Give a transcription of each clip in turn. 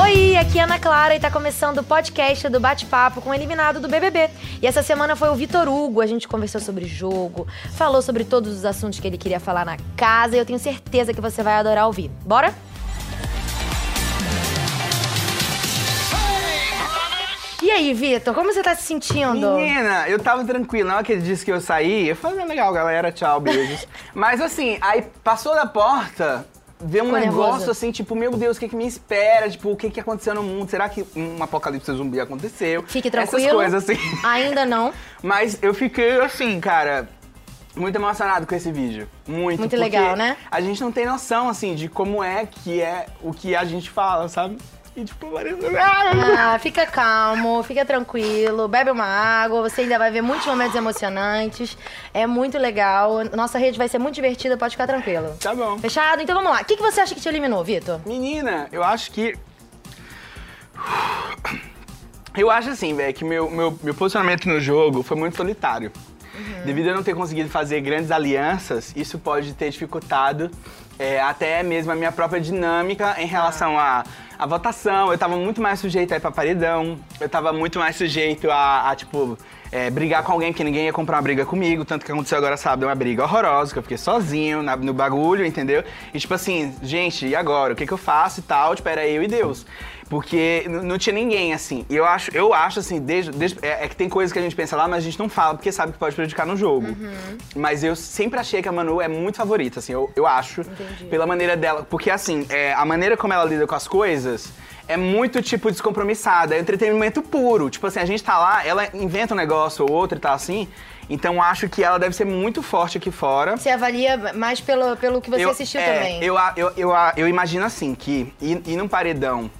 Oi, aqui é Ana Clara e tá começando o podcast do Bate-Papo com o eliminado do BBB. E essa semana foi o Vitor Hugo, a gente conversou sobre jogo, falou sobre todos os assuntos que ele queria falar na casa e eu tenho certeza que você vai adorar ouvir. Bora? E aí, Vitor, como você tá se sentindo? Menina, eu tava tranquilo. Na hora que ele disse que eu saí, eu falei, "Ah, legal, galera, tchau, beijos. Mas assim, aí passou da porta, veio um negócio nervoso? assim, tipo, meu Deus, o que que me espera? Tipo, o que que aconteceu no mundo? Será que um apocalipse zumbi aconteceu? Fique tranquilo. Essas coisas assim. Ainda não. Mas eu fiquei assim, cara, muito emocionado com esse vídeo. Muito. Muito legal, né? A gente não tem noção, assim, de como é que é o que a gente fala, sabe? E tipo. Ah, fica calmo, fica tranquilo, bebe uma água, você ainda vai ver muitos momentos emocionantes. É muito legal. Nossa rede vai ser muito divertida, pode ficar tranquilo. Tá bom. Fechado? Então vamos lá. O que, que você acha que te eliminou, Vitor? Menina, eu acho que. Eu acho assim, velho, que meu, meu, meu posicionamento no jogo foi muito solitário. Devido a não ter conseguido fazer grandes alianças, isso pode ter dificultado é, até mesmo a minha própria dinâmica em relação à à votação. Eu tava muito mais sujeito a ir pra paredão, eu tava muito mais sujeito a, a, tipo, é, brigar com alguém, porque ninguém ia comprar uma briga comigo. Tanto que aconteceu agora sábado, uma briga horrorosa, que eu fiquei sozinho na- no bagulho, entendeu? E tipo assim, gente, e agora? O que, que eu faço e tal? Tipo, era eu e Deus. Porque não tinha ninguém, assim. E eu acho, eu acho assim, desde, desde- é, é que tem coisas que a gente pensa lá, mas a gente não fala, porque sabe que pode prejudicar no jogo. Mas eu sempre achei que a Manu é muito favorita, assim, eu, eu acho. Pela maneira dela. Porque, assim, é, a maneira como ela lida com as coisas é muito, tipo, descompromissada. É entretenimento puro. Tipo assim, a gente tá lá, ela inventa um negócio ou outro e tal, assim. Então acho que ela deve ser muito forte aqui fora. Você avalia mais pelo, pelo que você Eu- assistiu é, também. Eu, eu, eu, eu imagino assim, que ir, ir num paredão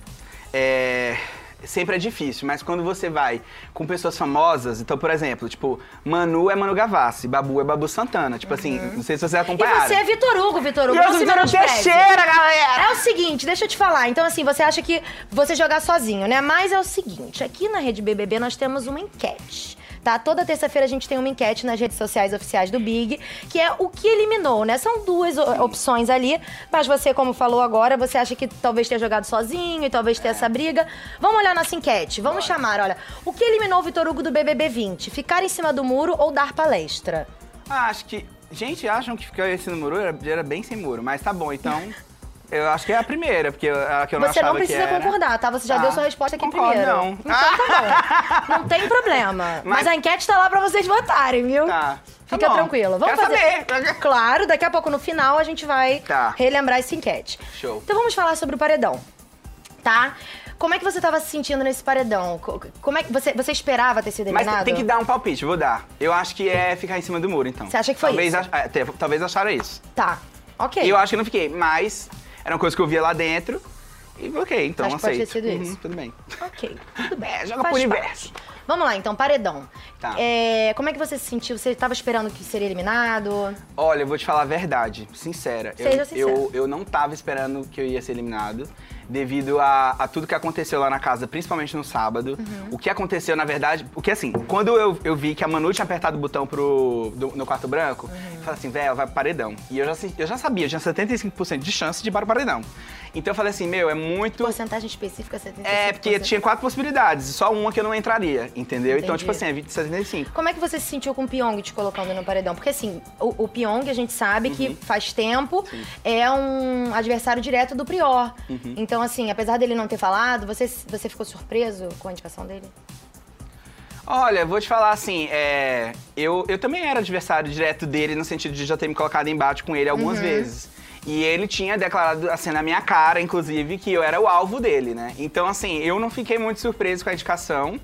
é, sempre é difícil, mas quando você vai com pessoas famosas, então, por exemplo, tipo, Manu é Manu Gavassi, Babu é Babu Santana. Tipo assim, não sei se vocês Uhum. E você é Vitor Hugo, Vitor Hugo. Eu sou Vitor. Teixeira, galera! É o seguinte, deixa eu te falar. Então, assim, você acha que você jogar sozinho, né? Mas é o seguinte, aqui na Rede BBB nós temos uma enquete. Tá? Toda terça-feira a gente tem uma enquete nas redes sociais oficiais do Big, que é o que eliminou, né? São duas o- opções ali, mas você, como falou agora, você acha que talvez tenha jogado sozinho e talvez tenha essa briga. Vamos olhar nossa enquete. Vamos chamar, olha, o que eliminou o Vitor Hugo do BBB 20? Ficar em cima do muro ou dar palestra? Ah, acho que. Gente, acham que ficar esse muro era, era bem sem muro, mas tá bom, então. Eu acho que é a primeira, porque a que eu não Você não precisa concordar, tá? Você já Tá. deu sua resposta aqui Concordo, primeiro. não. Então tá bom. Não tem problema. Mas, Mas- a enquete tá lá pra vocês votarem, viu? Tá. Tá Fica bom. tranquilo. Vamos Quero fazer. saber. Claro, daqui a pouco no final a gente vai Tá. relembrar essa enquete. Show. Então vamos falar sobre o paredão. Tá? Como é que você tava se sentindo nesse paredão? Co- Como é que você, você esperava ter sido Mas eliminado? tem que dar um palpite, vou dar. Eu acho que é ficar em cima do muro, então. Você acha que foi talvez isso? ach- é, talvez acharam isso. Tá. OK. Eu acho que não fiquei, mas era uma coisa que eu via lá dentro. E ok, então Acho que pode ter aceito. sido Uhum, isso. tudo bem. OK. Tudo bem. É, joga Faz pro parte. universo. Vamos lá, então, paredão. Tá. É, como é que você se sentiu? Você tava esperando que seria eliminado? Olha, eu vou te falar a verdade, sincera. Eu- Seja sincero. Eu, eu não tava esperando que eu ia ser eliminado, devido a, a tudo que aconteceu lá na casa, principalmente no sábado. Uhum. O que aconteceu, na verdade, porque assim, quando eu, eu vi que a Manu tinha apertado o botão pro, do- no quarto branco, Uhum. eu falei assim, velho, vai pro paredão. E eu já, eu já sabia, eu tinha 75% de chance de ir para o paredão. Então eu falei assim, meu, é muito. Porcentagem específica 75%. É, porque tinha quatro possibilidades, só uma que eu não entraria, entendeu? Então, Entendi. tipo assim, é 20, 75. Como é que você se sentiu com o Pyong te colocando no paredão? Porque assim, o, o Pyong a gente sabe Uhum. que faz tempo é um adversário direto do Prior. Uhum. Então, assim, apesar dele não ter falado, você, você ficou surpreso com a indicação dele? Olha, vou te falar assim, é, eu, eu também era adversário direto dele, no sentido de já ter me colocado em embate com ele algumas vezes. E ele tinha declarado, assim, na minha cara, inclusive, que eu era o alvo dele, né? Então, assim, eu não fiquei muito surpreso com a indicação.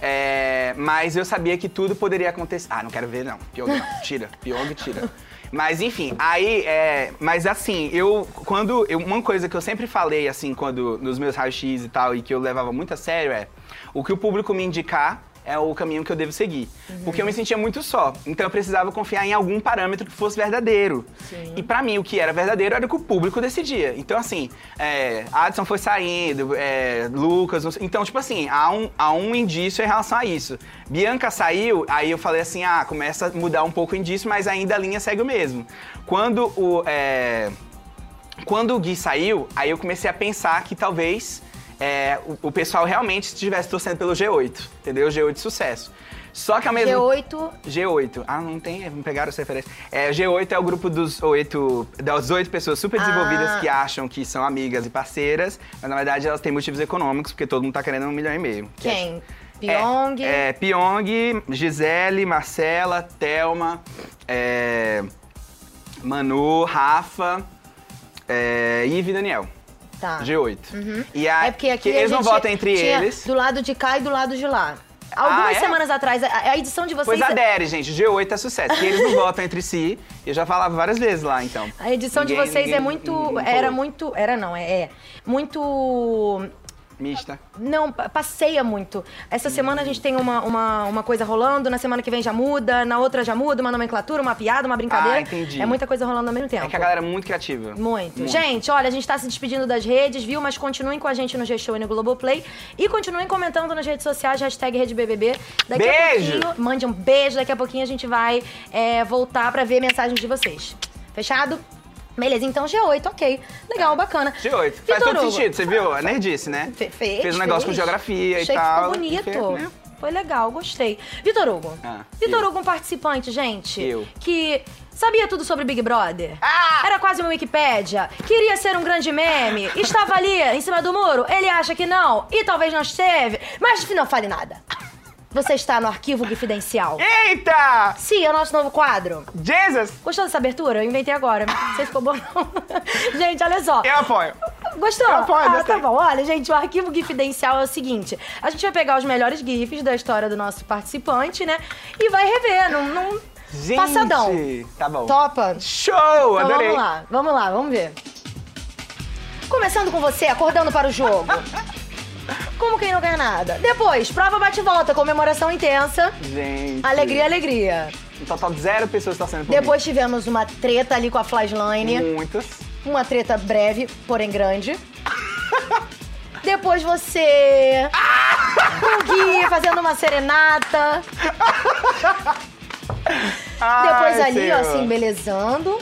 é, mas eu sabia que tudo poderia acontecer. Ah, não quero ver, não. Pyong. Tira. Pyong tira. Mas enfim, aí, é, mas assim, eu, quando, eu- uma coisa que eu sempre falei, assim, quando, nos meus raios-x e tal, e que eu levava muito a sério é, o que o público me indicar é o caminho que eu devo seguir. Porque eu me sentia muito só. Então eu precisava confiar em algum parâmetro que fosse verdadeiro. Sim. E pra mim, o que era verdadeiro era o que o público decidia. Então, assim, é, Adson foi saindo, é, Lucas. Então, tipo assim, há um, há um indício em relação a isso. Bianca saiu, aí eu falei assim: ah, começa a mudar um pouco o indício, mas ainda a linha segue o mesmo. Quando o. é, quando o Gui saiu, aí eu comecei a pensar que talvez é, o, o pessoal realmente estivesse torcendo pelo G8, entendeu? G8 de sucesso. Só que ao mesmo G8. G8. Ah, não tem, não pegaram essa referência. É, G8 é o grupo dos oito, das oito pessoas super desenvolvidas Ah. que acham que são amigas e parceiras, mas na verdade elas têm motivos econômicos, porque todo mundo tá querendo um milhão e meio. é- Quem? Pyong. É, é, Pyong, Gisele, Marcela, Thelma, é, Manu, Rafa, é, Ive e Daniel. Tá. G8. E a, É porque aqui eles não votam entre eles. Do lado de cá e do lado de lá. Algumas Ah, é? semanas atrás, a, a edição de vocês. Pois adere, gente. G8 é sucesso. Que eles não votam entre si. Eu já falava várias vezes lá, então. A edição de Ninguém- vocês é ninguém- muito. não era muito. Era não, é. é muito. Mista. Não, pa- passeia muito. Essa semana a gente tem uma, uma, uma coisa rolando, na semana que vem já muda, na outra já muda, uma nomenclatura, uma piada, uma brincadeira. Ah, entendi. É muita coisa rolando ao mesmo tempo. É que a galera é muito criativa. Muito. Gente, olha, a gente tá se despedindo das redes, viu? Mas continuem com a gente no G-Show e no Globoplay. E continuem comentando nas redes sociais, hashtag RedeBBB. Daqui Beijo! a pouquinho, mande um beijo. Daqui a pouquinho a gente vai é, voltar pra ver mensagens de vocês. Fechado? Beleza, então G8, ok. Legal, bacana. G8. Faz Vitor todo Hugo. sentido, você viu? A nerdice, né? Fe- Fez, Fez um negócio com fez. geografia Achei e tal. que ficou bonito. Fez, né? Foi legal, gostei. Vitor Hugo. Ah, Vitor. Hugo, um participante, gente. Eu. Que sabia tudo sobre Big Brother. Ah! Era quase uma Wikipédia. Queria ser um grande meme. Estava ali, em cima do muro. Ele acha que não. E talvez não esteve. Mas não fale nada. Você está no arquivo Confidencial. Eita! Sim, é o nosso novo quadro. Jesus! Gostou dessa abertura? Eu inventei agora. Não sei se ficou bom, não. gente, olha só. Eu apoio. Gostou? Eu apoio, ah, tá bom. Olha, gente, o arquivo Gifidencial é o seguinte: a gente vai pegar os melhores GIFs da história do nosso participante, né? E vai rever num, num Gente! passadão. Tá bom. Topa? Show! Então Adorei. vamos lá, vamos lá, vamos ver. Começando com você, acordando para o jogo. Como quem não ganha nada. Depois, prova bate-volta, comemoração intensa. Gente. Alegria, alegria. Um total de zero pessoas torcendo por Depois tivemos uma treta ali com a. Flashline. Muitas. Uma treta breve, porém grande. Depois você. O Gui fazendo uma serenata. Depois Ai, ali, ó, Senhor. assim, belezando.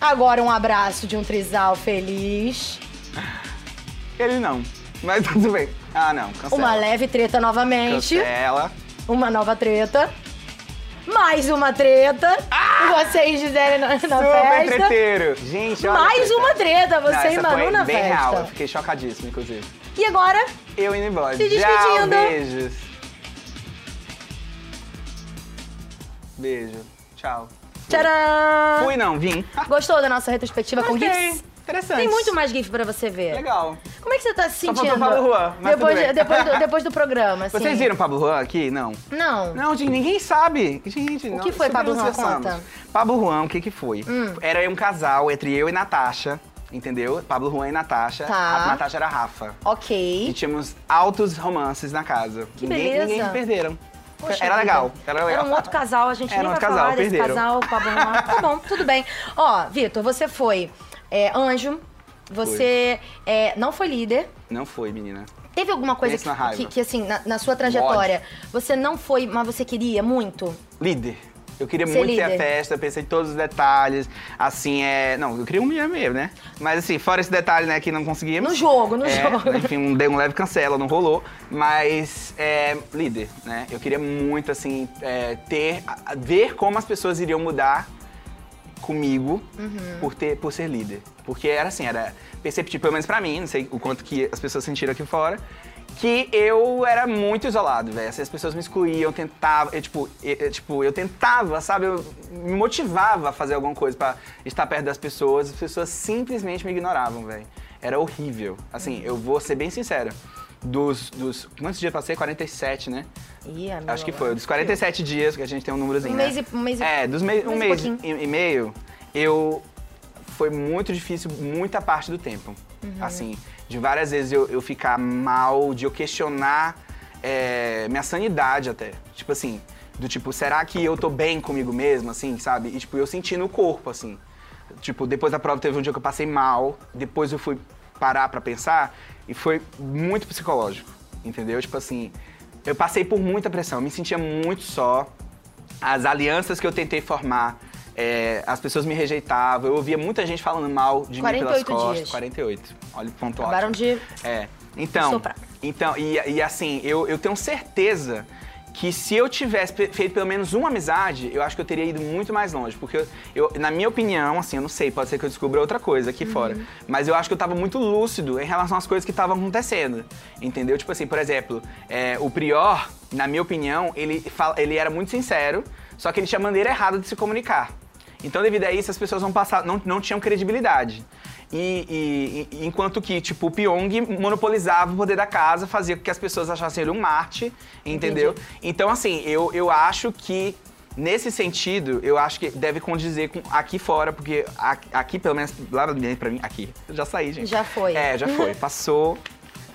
Agora um abraço de um trisal feliz. Ele não. Mas tudo bem. Ah, não. Cancela. Uma leve treta novamente. Cancela. Uma nova treta. Mais uma treta. Vocês Gisele na, na Ah! Super festa. treteiro. Gente, olha. Mais uma treta, Não, você e essa Manu foi na bem festa. real. Eu fiquei chocadíssimo, inclusive. E agora, Eu indo embora. Se Tchau, despedindo. beijos. Beijo. Tchau. tcharam! Fui não, vim. Gostou da nossa retrospectiva com. GIFs? Interessante. Tem muito mais GIF pra você ver. Legal. Como é que você tá se sentindo? Pablo Juan, mas depois, de- depois, do, depois do programa, assim. Vocês viram Pablo Juan aqui? Não. Não. Não, gente, ninguém sabe. Gente, O não, que foi Pablo Juan? Conta. Hum. Pablo Juan, o que que foi? Era um casal entre eu e Natasha, entendeu? Pablo Juan e Natasha. Tá. A Natasha era a Rafa. E Ok. tínhamos altos romances na casa. Que ninguém, beleza. Ninguém perderam. Poxa era legal. Era legal. um outro casal, a gente Era nem um vai outro falar casal, desse casal, Pablo Juan. Tá bom, tudo bem. Ó, Vitor, você foi é, anjo, você é, não foi líder. Não foi, menina. Teve alguma coisa que, que, que, assim, na, na sua trajetória, você não foi, mas você queria muito? Líder. Eu queria Ser muito ter a líder. festa, pensei em todos os detalhes. Assim, é. Não, eu queria um milhão mesmo, né? Mas assim, fora esse detalhe, né, que não conseguimos. No jogo, no É, jogo. Enfim, um, deu um leve cancela, não rolou. Mas, é, líder, né? Eu queria muito, assim, é, ter. ver como as pessoas iriam mudar comigo Uhum. por, ter, por ser líder. Porque era assim, era perceptível, pelo menos pra mim, não sei o quanto que as pessoas sentiram aqui fora, que eu era muito isolado, velho. Assim, as pessoas me excluíam, tentavam, eu, tipo, eu, tipo, eu tentava, sabe? Eu me motivava a fazer alguma coisa pra estar perto das pessoas, as pessoas simplesmente me ignoravam, velho. Era horrível. Assim, eu vou ser bem sincero. Dos, dos. Quantos dias passei? 47, né? Ih, Acho que foi. Dos 47 dias, que a gente tem um númerozinho, Um né? mês e- um mês e- É, dos mei- um um mês e mês e, e meio, eu... Foi muito difícil muita parte do tempo. Uhum. Assim, de várias vezes eu, eu ficar mal, de eu questionar é, minha sanidade até. Tipo assim, do tipo, será que eu tô bem comigo mesmo, assim, sabe? E tipo, eu senti no corpo, assim. Tipo, depois da prova teve um dia que eu passei mal, depois eu fui parar pra pensar e foi muito psicológico, entendeu? Tipo assim, eu passei por muita pressão, me sentia muito só. As alianças que eu tentei formar é, as pessoas me rejeitavam, eu ouvia muita gente falando mal de mim pelas 48 costas. dias. 48. Olha o ponto Acabaram ótimo. de. É. Então, Soprar. então e, e assim, eu, eu tenho certeza que se eu tivesse feito pelo menos uma amizade, eu acho que eu teria ido muito mais longe. Porque, eu, eu- na minha opinião, assim, eu não sei, pode ser que eu descubra outra coisa aqui fora. Mas eu acho que eu tava muito lúcido em relação às coisas que estavam acontecendo. Entendeu? Tipo assim, por exemplo, é, o Prior, na minha opinião, ele, fala, ele era muito sincero, só que ele tinha maneira errada de se comunicar. Então, devido a isso, as pessoas não, passar, não, não tinham credibilidade. E, e- enquanto que, tipo, o Pyong monopolizava o poder da casa, fazia com que as pessoas achassem ele um Marte, entendeu? Então, assim, eu, eu acho que, nesse sentido, eu acho que deve condizer com aqui fora, porque a- aqui, pelo menos, lá pra mim, aqui, eu já saí, gente. Já foi. É, já foi. Passou,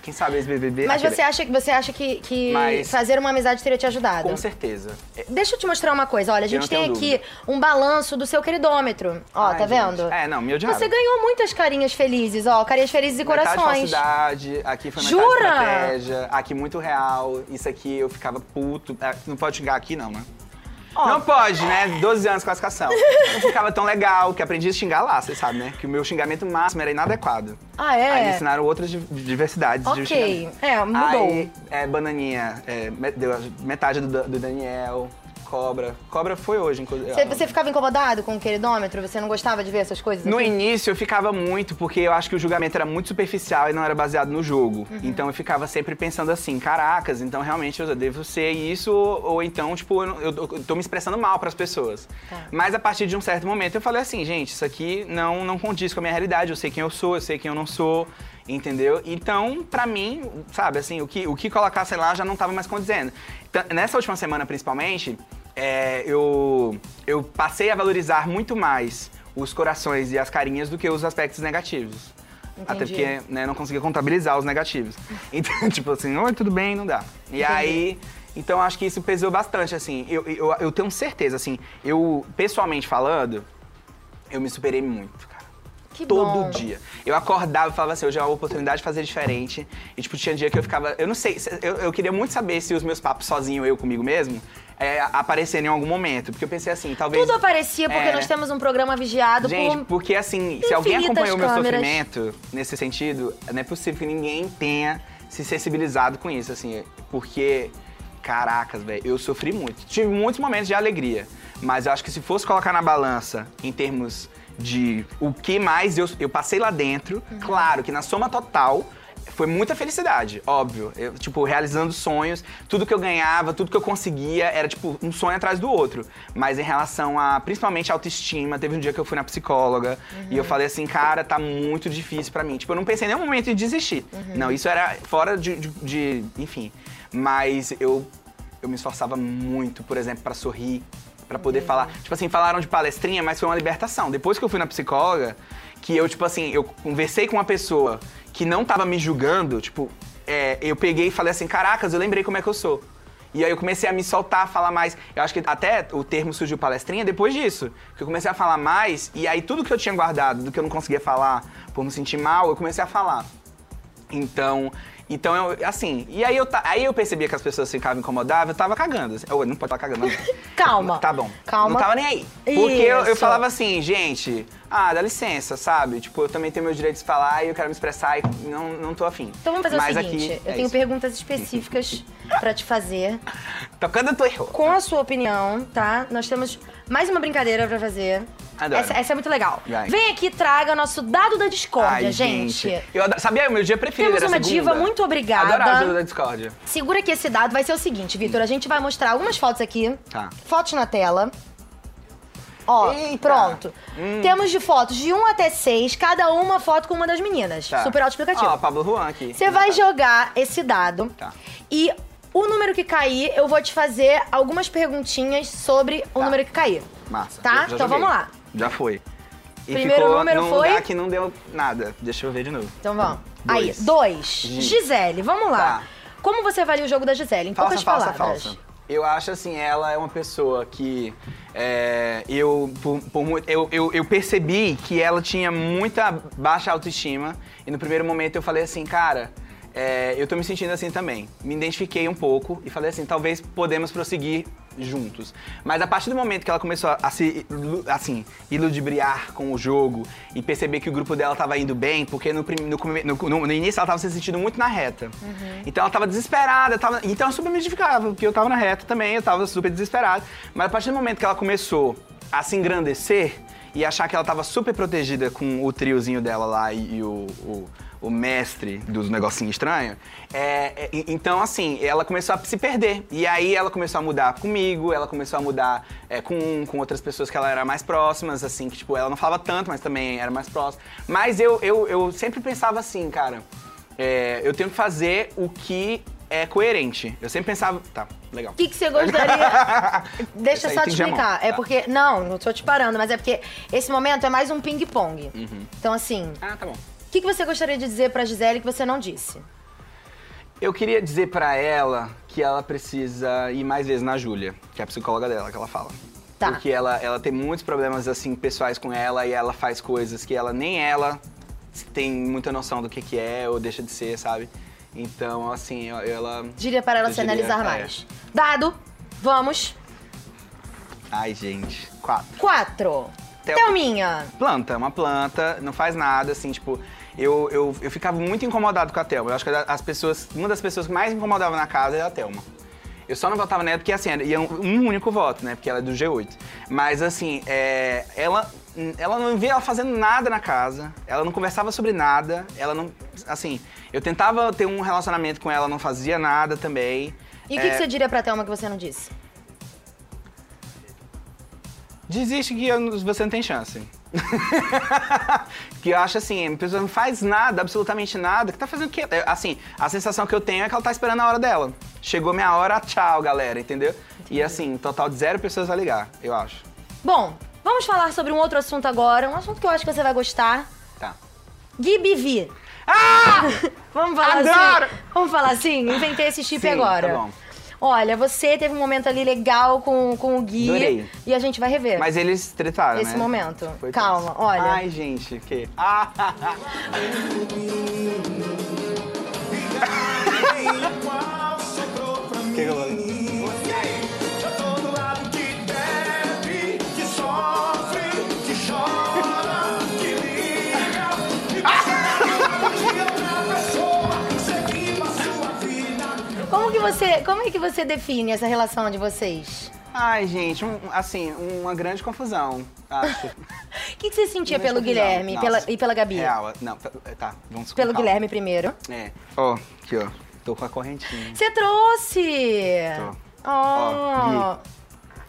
quem sabe esse BBB... Mas aquele- você acha, você acha que, que Mas- fazer uma amizade teria te ajudado? Com certeza. É, Deixa eu te mostrar uma coisa. Olha, a gente tem aqui um balanço do seu queridômetro. Ó, Ai, tá gente. vendo? É, não, me odiaram. Você ganhou muitas carinhas felizes, ó. Carinhas felizes e Metade corações. falsidade, aqui foi Jura? metade estratégia, aqui muito real, isso aqui eu ficava puto. É, Não pode xingar aqui não, né? Ó. Não pode, né? 12 anos de classificação. Não ficava tão legal, que aprendi a xingar lá, você sabe, né? Que o meu xingamento máximo era inadequado. Ah, é? Aí me ensinaram outras di- diversidades de Ok. xingamento. É, mudou. Aí, é, bananinha, é, metade do, do Daniel, cobra. Cobra foi hoje, inclusive. Você, você ficava incomodado com o queridômetro? Você não gostava de ver essas coisas? No aqui? início eu ficava muito, porque eu acho que o julgamento era muito superficial e não era baseado no jogo. Uhum. Então eu ficava sempre pensando assim, caracas, então realmente eu devo ser isso, ou, então, tipo, eu, eu- eu tô me expressando mal pras pessoas. Tá. Mas a partir de um certo momento eu falei assim, gente, isso aqui não, não condiz com a minha realidade, eu sei quem eu sou, eu sei quem eu não sou. Entendeu? Então, pra mim, sabe, assim, o que, o que colocasse lá já não tava mais condizendo. Então, nessa última semana, principalmente, é, eu, eu passei a valorizar muito mais os corações e as carinhas do que os aspectos negativos. Até Entendi. porque né, não conseguia contabilizar os negativos. Então, tipo assim, oi, tudo bem, não dá. E aí, então acho que isso pesou bastante, assim. Eu, eu, eu tenho certeza, assim, eu, pessoalmente falando, eu me superei muito, cara. Que Todo bom. dia. Eu acordava e falava assim, hoje é uma oportunidade de fazer diferente. E, tipo, tinha dia que eu ficava... Eu não sei, se- eu, eu queria muito saber se os meus papos sozinho, eu comigo mesmo, é, apareceram em algum momento. Porque eu pensei assim, talvez... Tudo aparecia porque É. nós temos um programa vigiado Gente, por... porque assim, se alguém acompanhou o meu câmeras. sofrimento nesse sentido, não é possível que ninguém tenha se sensibilizado com isso, assim, porque, caracas, velho, eu sofri muito. Tive muitos momentos de alegria, mas eu acho que se fosse colocar na balança em termos de o que mais eu, eu passei lá dentro, Uhum. claro que na soma total. Foi muita felicidade, óbvio. Eu, tipo, realizando sonhos, tudo que eu ganhava, tudo que eu conseguia, era, tipo, um sonho atrás do outro. Mas em relação a, principalmente, autoestima, teve um dia que eu fui na psicóloga e eu falei assim, cara, tá muito difícil pra mim. Tipo, eu não pensei em nenhum momento em desistir. Não, isso era fora de, de- de- enfim. Mas eu, eu me esforçava muito, por exemplo, pra sorrir, pra poder falar. Tipo assim, falaram de palestrinha, mas foi uma libertação. Depois que eu fui na psicóloga, que eu, tipo assim, eu conversei com uma pessoa que não tava me julgando, tipo, é, eu peguei e falei assim, caracas, eu lembrei como é que eu sou. E aí eu comecei a me soltar, a falar mais. Eu acho que até o termo surgiu palestrinha depois disso. Que eu comecei a falar mais, e aí tudo que eu tinha guardado, do que eu não conseguia falar por me sentir mal, eu comecei a falar. Então, então eu, assim, e aí eu, aí eu percebia que as pessoas ficavam incomodadas, eu tava cagando. Assim, eu não pode estar cagando, não. Calma. Tá bom. Calma. Não tava nem aí. Porque eu, eu falava assim, gente, ah, dá licença, sabe? Tipo, eu também tenho meus direitos de falar e eu quero me expressar e não, não tô afim. Então vamos fazer Mas o seguinte, aqui eu é tenho isso. perguntas específicas pra te fazer. Tocando tu errou. Com a sua opinião, tá? Nós temos mais uma brincadeira pra fazer. Adoro. Essa, essa é muito legal. Vai. Vem aqui, traga nosso dado da discórdia, Ai, gente. Eu adoro- sabia, o meu dia preferido Temos uma segunda. diva, muito obrigada. Adorava o jogo da discórdia. Segura que esse dado vai ser o seguinte, Vitor. A gente vai mostrar algumas fotos aqui. Tá. Fotos na tela. Ó, Eita. pronto. Hum. Temos de fotos de 1 até 6, cada uma foto com uma das meninas. Tá. Super autoexplicativo. Ó, Pablo Juan aqui. Você vai jogar esse dado Tá. e o número que cair, eu vou te fazer algumas perguntinhas sobre o Tá. número que cair. Massa. Tá? Então joguei. vamos lá. Já foi. E Primeiro ficou número num foi? lugar que não deu nada. Deixa eu ver de novo. Então vamos. Dois. Aí, dois. Gi. Gisele, vamos lá. Tá. Como você avalia o jogo da Gisele? Em Falsa, poucas falsa, palavras. falsa. Eu acho assim, ela é uma pessoa que é, eu, por, por eu, eu, eu percebi que ela tinha muita baixa autoestima e no primeiro momento eu falei assim, cara, é, eu tô me sentindo assim também. Me identifiquei um pouco e falei assim, talvez podemos prosseguir juntos. Mas a partir do momento que ela começou a se, assim, iludibriar com o jogo e perceber que o grupo dela tava indo bem, porque no, no, no- no- início ela tava se sentindo muito na reta. Então ela tava desesperada, tava, então eu super me porque eu tava na reta também, eu tava super desesperado. Mas a partir do momento que ela começou a se engrandecer e achar que ela tava super protegida com o triozinho dela lá e, e o- o o mestre dos negocinhos estranhos. É, é, então, assim, ela começou a se perder. E aí ela começou a mudar comigo, ela começou a mudar é, com, com outras pessoas que ela era mais próximas, assim, que, tipo, ela não falava tanto, mas também era mais próxima. Mas eu, eu, eu sempre pensava assim, cara, é, eu tenho que fazer o que é coerente. Eu sempre pensava. Tá, legal. O que, que você gostaria. Deixa eu só te explicar. É Tá. porque. Não, não tô te parando, mas é porque esse momento é mais um ping-pong. Uhum. Então, assim, Ah, tá bom. O que, que você gostaria de dizer pra Gisele que você não disse? Eu queria dizer pra ela que ela precisa ir mais vezes na Júlia, que é a psicóloga dela, que ela fala. Tá. Porque ela, ela tem muitos problemas, assim, pessoais com ela e ela faz coisas que ela nem ela tem muita noção do que, que é ou deixa de ser, sabe? Então, assim, ela. Diria para ela se diria, analisar é. mais. Dado, vamos. Ai, gente. Quatro. Quatro. Tel- Thelminha. Planta, uma planta, não faz nada, assim, tipo. Eu, eu, eu ficava muito incomodado com a Thelma. Eu acho que as pessoas. Uma das pessoas que mais me incomodava na casa era a Thelma. Eu só não votava nela porque, assim, ia um, um único voto, né? Porque ela é do G8. Mas, assim, é, ela, ela não via ela fazendo nada na casa, ela não conversava sobre nada, ela não. Assim, eu tentava ter um relacionamento com ela, não fazia nada também. E o que, É, que você diria pra Thelma que você não disse? Desiste que você não tem chance. que eu acho assim, a pessoa não faz nada, absolutamente nada, que tá fazendo o quê? É, Assim, a sensação que eu tenho é que ela tá esperando a hora dela. Chegou minha hora, tchau, galera, entendeu? E assim, total de zero pessoas a ligar, eu acho. Bom, vamos falar sobre um outro assunto agora. Um assunto que eu acho que você vai gostar. Tá. Gui Bivi. Ah! Vamos falar Adoro! assim? Vamos falar assim? Inventei esse chip Sim, agora. tá bom. Olha, você teve um momento ali legal com, com o Gui. Adorei. E a gente vai rever. Mas eles tretaram, Esse né? momento. Foi Calma, tenso. olha. Ai, gente, o quê? Ah! que que eu falei? Você, como é que você define essa relação de vocês? Ai, gente, um- assim, uma grande confusão, acho. O que, que você sentia Grande pelo confusão. Guilherme e Nossa. pela, e pela Gabi? Real, não, tá, vamos Pelo calma. Guilherme primeiro. É. Ó, aqui, ó. Tô com a correntinha. Você trouxe! Tô. Oh. Ó,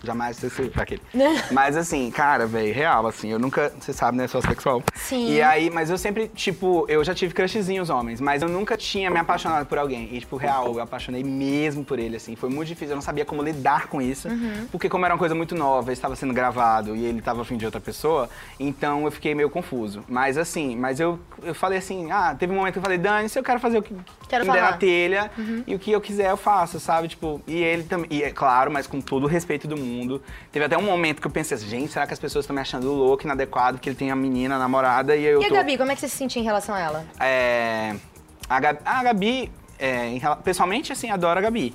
Jamais esqueci pra aquele. Mas assim, cara, velho, real, assim, eu nunca. Você sabe, né? Sou sexual. Sim. E aí, mas eu sempre, tipo, eu já tive crushzinhos homens, mas eu nunca tinha me apaixonado por alguém. E, tipo, real, eu apaixonei mesmo por ele, assim. Foi muito difícil, eu não sabia como lidar com isso. Uhum. Porque, como era uma coisa muito nova, estava sendo gravado e ele estava afim de outra pessoa, então eu fiquei meio confuso. Mas assim, mas eu, eu falei assim, ah, teve um momento que eu falei, Dani, se eu quero fazer o que Quero me der na telha e o que eu quiser eu faço, sabe? Tipo, e ele também, e é claro, mas com todo o respeito do mundo. Teve até um momento que eu pensei assim, gente, será que as pessoas estão me achando louco, inadequado, porque ele tem a menina, a namorada e eu E a tô... Gabi, como é que você se sentia em relação a ela? É, a Gabi, a Gabi é, em pessoalmente, assim, adoro a Gabi.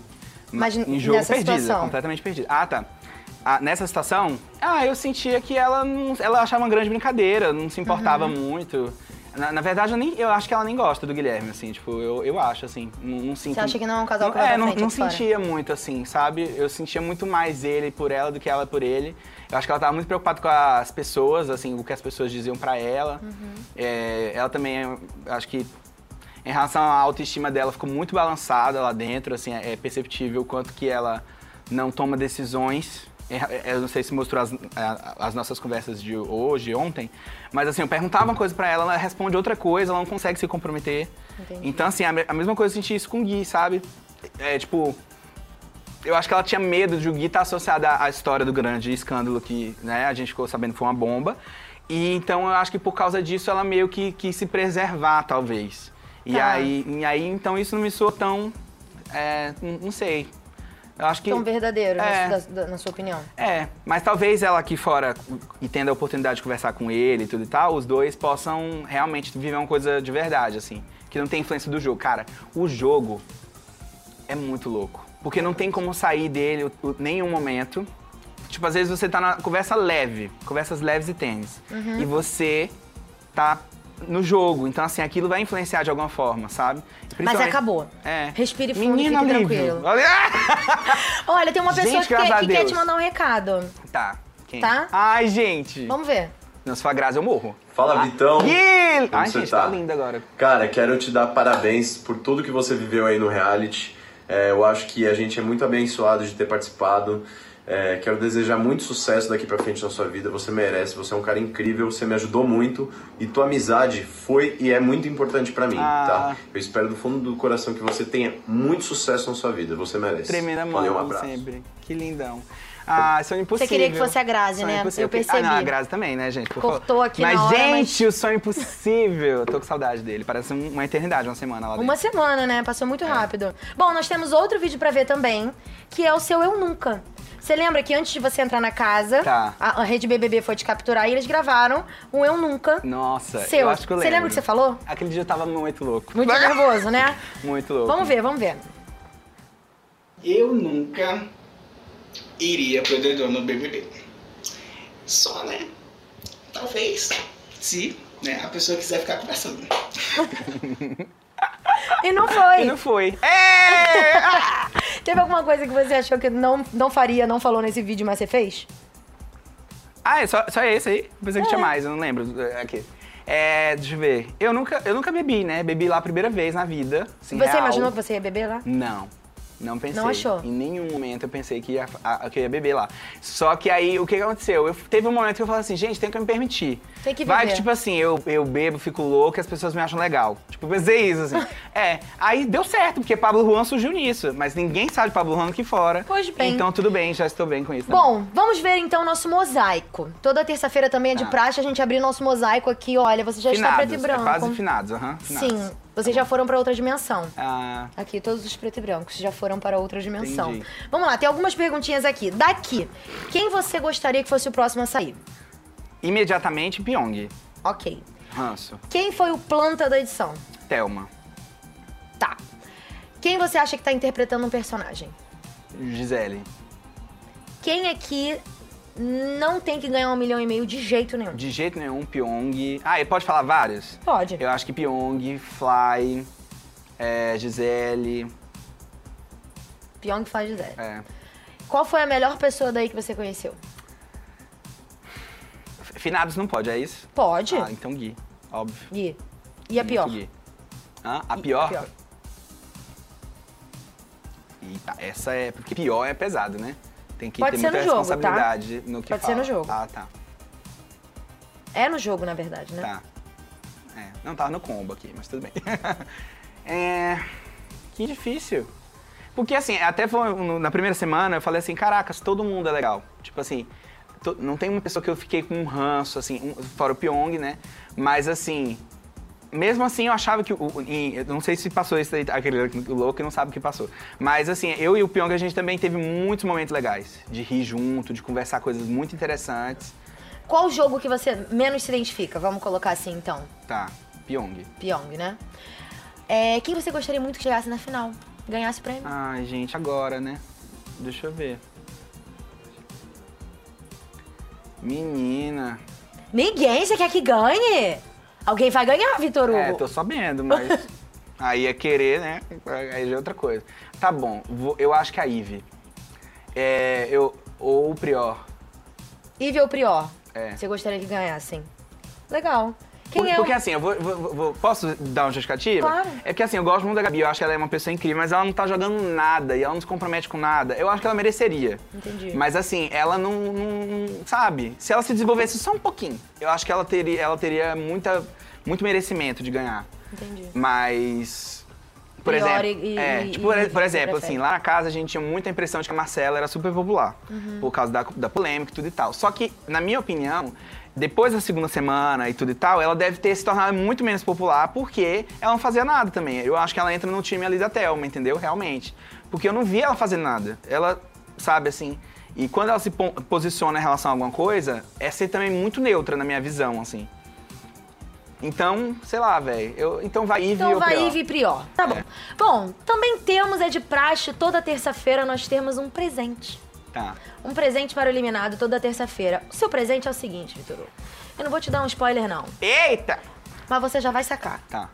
Mas em jogo nessa perdida, situação? completamente perdida. Ah, tá. Ah, nessa situação, ah, eu sentia que ela não, ela achava uma grande brincadeira, não se importava Uhum. muito. Na, na verdade, eu, nem, eu acho que ela nem gosta do Guilherme, assim, tipo, eu, eu acho, assim, não, não sinto... Você acha que não é um casal que não, É, não, não sentia muito, assim, sabe? Eu sentia muito mais ele por ela do que ela por ele. Eu acho que ela tava muito preocupada com as pessoas, assim, o que as pessoas diziam pra ela. Uhum. É, ela também, eu acho que em relação à autoestima dela, ficou muito balançada lá dentro, assim, é perceptível o quanto que ela não toma decisões. É, é, Eu não sei se mostrou as, as nossas conversas de hoje, ontem, mas assim, eu perguntava uma coisa pra ela, ela responde outra coisa, ela não consegue se comprometer. Entendi. Então, assim, a, a mesma coisa eu senti isso com o Gui, sabe? É, tipo, eu acho que ela tinha medo de o Gui estar associado à à história do grande escândalo que né, a gente ficou sabendo que foi uma bomba. E então eu acho que por causa disso ela meio que quis se preservar, talvez. E, Tá. aí, e aí, então, isso não me soou tão. é, não sei. Eu acho que. Tão verdadeiro, É. na, da- na sua opinião. É, mas talvez ela aqui fora e tendo a oportunidade de conversar com ele e tudo e tal, os dois possam realmente viver uma coisa de verdade, assim. Que não tem influência do jogo. Cara, o jogo é muito louco. Porque não tem como sair dele o- nenhum momento. Tipo, às vezes você tá na conversa leve, conversas leves e tênis. Uhum. E você tá no jogo. Então, assim, aquilo vai influenciar de alguma forma, sabe? Mas acabou. É. Respire fundo Menino e fique tranquilo. Olha- Olha, tem uma pessoa Gente, que, quer, que quer te mandar um recado. Tá. Quem? Tá? Ai, gente. Vamos ver. Não, se for a Grazi, eu morro. Fala, Vitão. Ih! Ai, você gente, tá? tá linda agora. Cara, quero te dar parabéns por tudo que você viveu aí no reality. É, eu acho que a gente é muito abençoado de ter participado. É, quero desejar muito sucesso daqui pra frente na sua vida. Você merece, você é um cara incrível, você me ajudou muito e tua amizade foi e é muito importante pra mim, Ah. tá? Eu espero do fundo do coração que você tenha muito sucesso na sua vida. Você merece. Tremenda mão, Valeu, um abraço. sempre. Que lindão. Ah, sonho impossível. queria que fosse a Grazi, Sonho né? impossível. Eu percebi. Ah, não, a Grazi também, né, gente? Por Cortou aqui mas, na hora, gente, o sonho impossível. Eu tô com saudade dele. Parece um- uma eternidade, uma semana lá dentro. Uma semana, né? Passou É. muito rápido. Bom, nós temos outro vídeo pra ver também, que é o seu Eu Nunca. Você lembra que antes de você entrar na casa, Tá. a, a Rede BBB foi te capturar e eles gravaram um Eu Nunca. Nossa, Seu. eu acho que eu Você lembro. lembra o que você falou? Aquele dia eu tava muito louco. Muito nervoso, né? Muito louco. Vamos ver, vamos ver. Eu nunca iria pro dedão no BBB. Só, né? Talvez, se né, a pessoa quiser ficar conversando. E não foi. E não foi. É! Teve alguma coisa que você achou que não, não faria, não falou nesse vídeo, mas você fez? Ah, é só, só esse aí? Pensei que É. tinha mais, eu não lembro. É, Aqui. É, deixa eu ver. Eu nunca, eu nunca bebi, né? Bebi lá a primeira vez na vida. assim, você real. imaginou que você ia beber lá? Não. Não pensei. Não achou? Em nenhum momento eu pensei que ia, a- que eu ia beber lá. Só que aí, o que aconteceu? Eu, teve um momento que eu falei assim, gente, tem que me permitir. Tem que Vai viver. que, tipo assim, eu, eu bebo, fico louco e as pessoas me acham legal. Tipo, eu pensei isso, assim. é, aí deu certo, porque Pablo Juan surgiu nisso. Mas ninguém sabe de Pablo Juan aqui fora. Pois bem. Então tudo bem, já estou bem com isso. também. Bom, vamos ver então nosso mosaico. Toda terça-feira também é de Ah. praxe a gente abrir nosso mosaico aqui. Olha, você já está preto e branco. É quase finados, aham. finados. Sim, vocês já foram para outra dimensão. Ah, Aqui, todos os preto e brancos já foram para outra dimensão. Entendi. Vamos lá, tem algumas perguntinhas aqui. Daqui, quem você gostaria que fosse o próximo a sair? imediatamente, Pyong. Ok. Ranço. Quem foi o planta da edição? Thelma. Tá. Quem você acha que tá interpretando um personagem? Gisele. Quem aqui não tem que ganhar um milhão e meio de jeito nenhum? De jeito nenhum, Pyong. Ah, e pode falar vários? Pode. Eu acho que Pyong, Fly, é, Gisele. Pyong de zero. É. Qual foi a melhor pessoa daí que você conheceu? Finados não pode, é isso? Pode. Ah, então Gui. Óbvio. Gui. E a pior? Gui. Hã? A pior? pior. Eita, essa é. Porque pior é pesado, né? Tem que Pode ter ser muita jogo, tá? responsabilidade no que Pode ser fala. no jogo. Ah, tá. É no jogo, na verdade, né? Tá. É, não tava no combo aqui, mas tudo bem. é. Que difícil. Porque assim, até na primeira semana eu falei assim, caracas, todo mundo é legal. Tipo assim, não tem uma pessoa que eu fiquei com um ranço, assim, um- fora o Pyong, né? Mas assim, mesmo assim eu achava que. O, em- não sei se passou isso aí, aquele louco que não sabe o que passou. Mas assim, eu e o Pyong a gente também teve muitos momentos legais. De rir junto, de conversar coisas muito interessantes. Qual jogo que você menos se identifica? Vamos colocar assim, então. Tá, Pyong. Pyong, né? É, quem você gostaria muito que chegasse na final? Ganhasse o prêmio? Ai, gente, agora, né? Deixa eu ver. Menina. Ninguém, você quer que ganhe? Alguém vai ganhar, Vitor Hugo. É, tô sabendo, mas. aí é querer, né? Aí já é outra coisa. Tá bom, vou- eu acho que a Ive. É, eu, ou o Prior. Ive ou Prior? É. Você gostaria que ganhassem? Legal. Quem é porque assim, eu vou, vou- vou- Posso dar uma justificativa? Claro. É porque assim, eu gosto muito da Gabi, eu acho que ela é uma pessoa incrível, mas ela não tá jogando nada e ela não se compromete com nada. Eu acho que ela mereceria. Entendi. Mas assim, ela não, não- Sabe? Se ela se desenvolvesse só um pouquinho, eu acho que ela teria, ela teria muita, muito merecimento de ganhar. Entendi. Mas. Por Prior exemplo, e- é, e- tipo, por, e- por exemplo, prefere. assim, lá na casa a gente tinha muita impressão de que a Marcela era super popular. Uhum. Por causa da, da polêmica e tudo e tal. Só que, na minha opinião, depois da segunda semana e tudo e tal, ela deve ter se tornado muito menos popular porque ela não fazia nada também. Eu acho que ela entra no time ali da Thelma, entendeu? Realmente. Porque eu não vi ela fazendo nada. Ela, sabe, assim. E quando ela se po- posiciona em relação a alguma coisa, é ser também muito neutra na minha visão, assim. Então, sei lá, velho. Então vai Ivy Então vai Prior. Ivy e Prior. Tá bom. É. Bom, também temos, é de praxe, toda terça-feira nós temos um presente. Tá. Um presente para o eliminado toda terça-feira. O seu presente é o seguinte, Vitor. Hugo. Eu não vou te dar um spoiler, não. Eita! Mas você já vai sacar. Tá.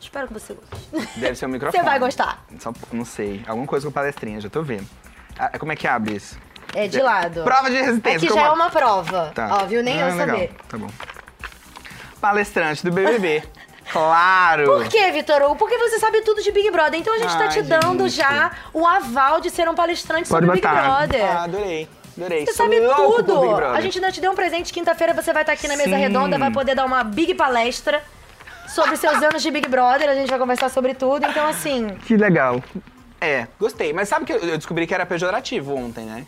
Espero que você goste. Deve ser o microfone. Você vai gostar. Só, não sei. Alguma coisa com palestrinha, já tô vendo. Ah, como é que abre isso? É de lado. Prova de resistência. Aqui como já é uma prova. Tá. Ó, viu? Nem Ah, eu legal. saber. Tá bom. Palestrante do BBB. claro! Por quê, Vitor Hugo? Porque você sabe tudo de Big Brother. Então a gente tá Ai, te dando gente. já o aval de ser um palestrante Pode sobre Big botar. Brother. Ah, adorei. Adorei. Você Sou sabe tudo. Big. A gente ainda te deu um presente. Quinta-feira você vai estar aqui na mesa Sim. redonda, vai poder dar uma big palestra sobre seus anos de Big Brother. A gente vai conversar sobre tudo. Então, assim, Que legal. É, gostei. Mas sabe que eu descobri que era pejorativo ontem, né?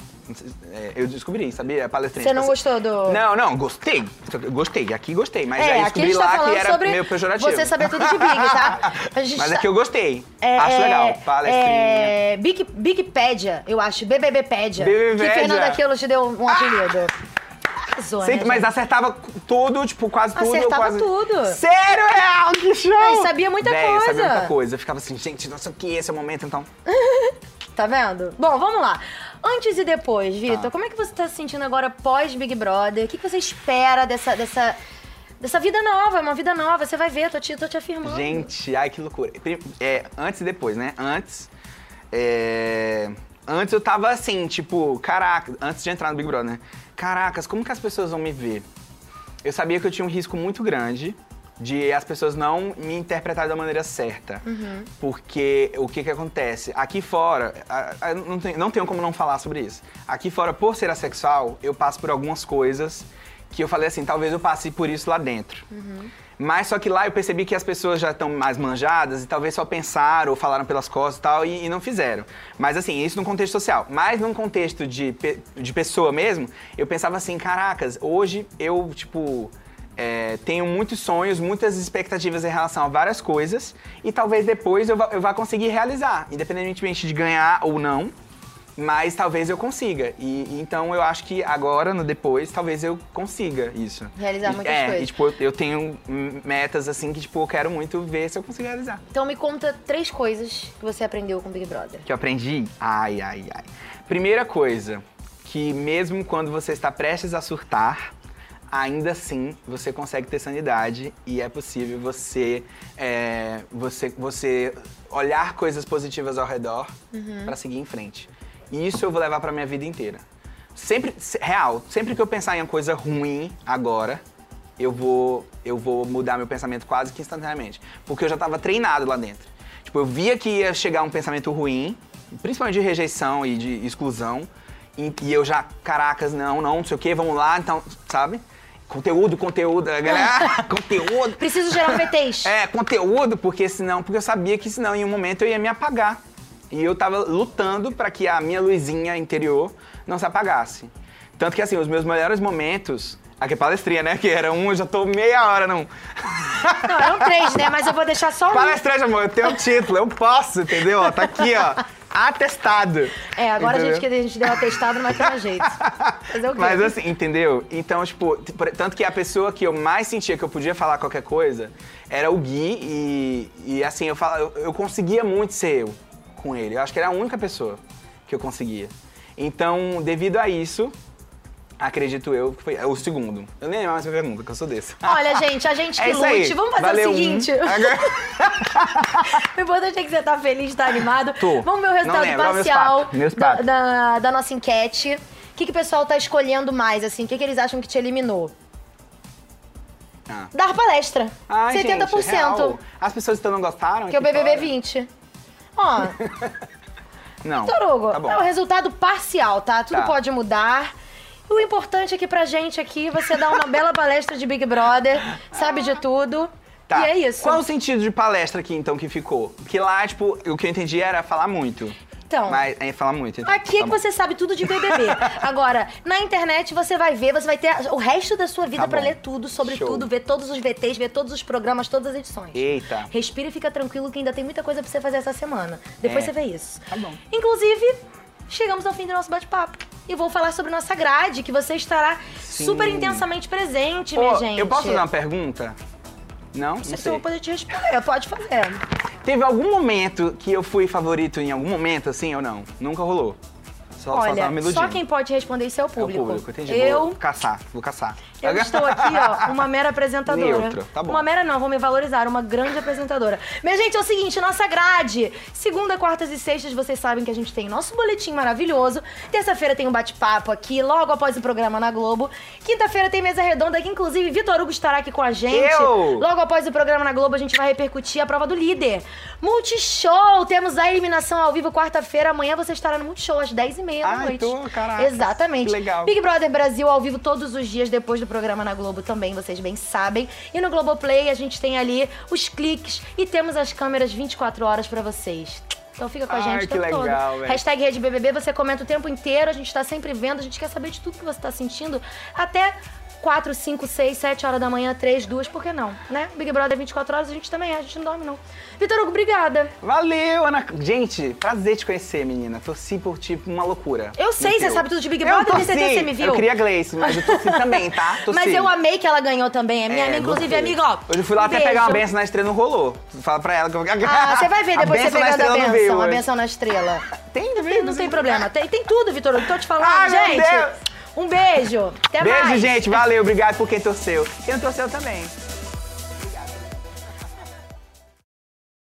É, Eu descobri, sabia? Palestrante. você não gostou do. Não, não, gostei. Gostei, aqui gostei. Mas aí É, aqui a descobri tá lá que era meio pejorativo. você saber tudo de Big, tá? Mas tá- aqui eu gostei. É, acho é, legal. Palestrinha. É, Big, Bigpédia, eu acho. BBBpédia. BBBpédia. Que Fernanda Quilos te deu um apelido. Arrasou, né, Sempre, mas acertava tudo, tipo, quase tudo. Acertava quase... tudo. Sério, real, que show! Mas sabia muita Véi, coisa. sabia muita coisa. Eu ficava assim, gente, não sei o que, esse é o momento, então. Tá vendo? Bom, vamos lá. Antes e depois, Vitor, Tá. como é que você tá se sentindo agora pós Big Brother? O que, que você espera dessa, dessa, dessa vida nova? É uma vida nova, você vai ver, tô te, tô te afirmando. Gente, ai, que loucura. É, antes e depois, né? Antes. é, Antes eu tava assim, tipo, caraca, antes de entrar no Big Brother, né? Caracas, como que as pessoas vão me ver? Eu sabia que eu tinha um risco muito grande de as pessoas não me interpretarem da maneira certa. Porque o que que acontece? Aqui fora, a- a- não, tem, não tenho como não falar sobre isso. Aqui fora, por ser assexual, eu passo por algumas coisas que eu falei assim, talvez eu passe por isso lá dentro. Mas só que lá eu percebi que as pessoas já estão mais manjadas e talvez só pensaram ou falaram pelas costas e tal e, e não fizeram. Mas assim, isso num contexto social. Mas num contexto de, de pessoa mesmo, eu pensava assim, caracas, hoje eu, tipo, é, tenho muitos sonhos, muitas expectativas em relação a várias coisas e talvez depois eu vá, eu vá conseguir realizar, independentemente de ganhar ou não. Mas talvez eu consiga. E, então eu acho que agora, no depois, talvez eu consiga isso. Realizar muitas é, coisas. E, tipo, eu tenho metas assim que, tipo, eu quero muito ver se eu consigo realizar. Então me conta três coisas que você aprendeu com Big Brother. Que eu aprendi? Ai, ai, ai. Primeira coisa, que mesmo quando você está prestes a surtar, ainda assim você consegue ter sanidade e é possível você, é, você, você olhar coisas positivas ao redor pra seguir em frente. E isso eu vou levar pra minha vida inteira. Sempre, se- real, sempre que eu pensar em uma coisa ruim agora, eu vou, eu vou mudar meu pensamento quase que instantaneamente. Porque eu já tava treinado lá dentro. Tipo, eu via que ia chegar um pensamento ruim, principalmente de rejeição e de exclusão, e, e eu já, caracas, não, não, não sei o quê, vamos lá, então, sabe? Conteúdo, conteúdo, a galera, conteúdo. Preciso gerar VTs. É, conteúdo, porque senão, porque eu sabia que senão em um momento eu ia me apagar. E eu tava lutando pra que a minha luzinha interior não se apagasse. Tanto que assim, os meus melhores momentos, aqui é palestrinha, né? Que era um, eu já tô meia hora num. Não, eram três, né? Mas eu vou deixar só um. Palestrante, amor, eu tenho um título, eu posso, entendeu? Ó, Tá aqui, ó. Atestado. É, agora a gente, que Entendeu? a gente deu atestado, ter mais jeito. Fazer o quê? Mas assim, entendeu? Então, tipo, tanto que a pessoa que eu mais sentia que eu podia falar qualquer coisa era o Gui e, e assim, eu, falo, eu, eu conseguia muito ser eu com ele. Eu acho que era a única pessoa que eu conseguia. Então, devido a isso, acredito eu que foi o segundo. Eu nem lembro mais a pergunta, que eu sou desse. Olha, gente, a gente que É isso aí. lute. Vamos fazer Valeu o um. seguinte. O importante é que você tá feliz, tá animado. Tô. Vamos ver o resultado olha meus parcial papos, meus da, da, da nossa enquete. O que, que o pessoal tá escolhendo mais, assim? O que, que eles acham que te eliminou? Ah. Dar palestra. Ai, 70%. gente, real. As pessoas então não gostaram? que é o BBB fora? 20. Ó, Não. Vitor Hugo, Tá bom. é o resultado parcial, tá? Tudo Tá. pode mudar. O importante é que pra gente aqui, você dá uma bela palestra de Big Brother, sabe de tudo. Tá. E é isso. Qual o sentido de palestra aqui, então, que ficou? Porque lá, tipo, o que eu entendi era falar muito. Então, Mas, é, falar muito. então. Aqui é Tá que bom. você sabe tudo de BBB. Agora, na internet você vai ver, você vai ter o resto da sua vida Tá pra bom. ler tudo, sobre Show. tudo, ver todos os VTs, ver todos os programas, todas as edições. Eita. Respira e fica tranquilo que ainda tem muita coisa pra você fazer essa semana. Depois É. você vê isso. Tá bom. Inclusive, chegamos ao fim do nosso bate-papo. E vou falar sobre nossa grade, que você estará Sim. super intensamente presente, Pô, minha gente. eu posso fazer uma pergunta? Não? Não sei se eu vou poder te responder. Pode fazer. Teve algum momento que eu fui favorito em algum momento, assim, ou não? Nunca rolou. Só, só Olha, iludindo. só quem pode responder isso é o É o público. público, entendi. Eu Vou caçar, vou caçar. Eu estou aqui, ó, uma mera apresentadora. Tá bom. Uma mera não, vou me valorizar, uma grande apresentadora. Minha gente, é o seguinte, nossa grade. Segunda, quartas e sextas, vocês sabem que a gente tem nosso boletim maravilhoso. Terça-feira tem um bate-papo aqui, logo após o programa na Globo. Quinta-feira tem mesa redonda, que inclusive Vitor Hugo estará aqui com a gente. Eu! Logo após o programa na Globo, a gente vai repercutir a prova do líder. Multishow! Temos a eliminação ao vivo quarta-feira. Amanhã você estará no Multishow às 10h30 da Ai, noite. tô, caraca. Exatamente. Que legal. Big Brother Brasil ao vivo todos os dias depois do programa na Globo também, vocês bem sabem. E no Globoplay a gente tem ali os cliques e temos as câmeras 24 horas pra vocês. Então fica com a Ai, gente o que tempo legal, todo. velho. Hashtag RedeBBB, você comenta o tempo inteiro, a gente tá sempre vendo, a gente quer saber de tudo que você tá sentindo. Até 4, 5, 6, 7 horas da manhã, 3, 2, por que não? Né? Big Brother 24 horas, a gente também é, a gente não dorme não. Vitor Hugo, obrigada. Valeu, Ana. Gente, prazer te conhecer, menina. Torci por ti uma loucura. Eu sei, você teu. sabe tudo de Big Eu Brother, tenho torci. certeza que você me viu. Eu queria Gleice, mas eu torci também, tá? Torci. Mas eu amei que ela ganhou também. É minha É, amiga, inclusive, gostei. amiga, ó. Hoje eu fui lá um até pegar uma beijo. benção na estrela, não rolou. Fala pra ela que eu... Ah, você vai ver depois você pegando a não benção, veio a benção na estrela. Tem, Tem, não tem problema. Tem, tem tudo, Vitor Hugo. Tô te falando, Ai, meu gente. Um beijo. Até Beijo, mais. gente. Valeu. Obrigado por quem torceu. Quem não torceu também.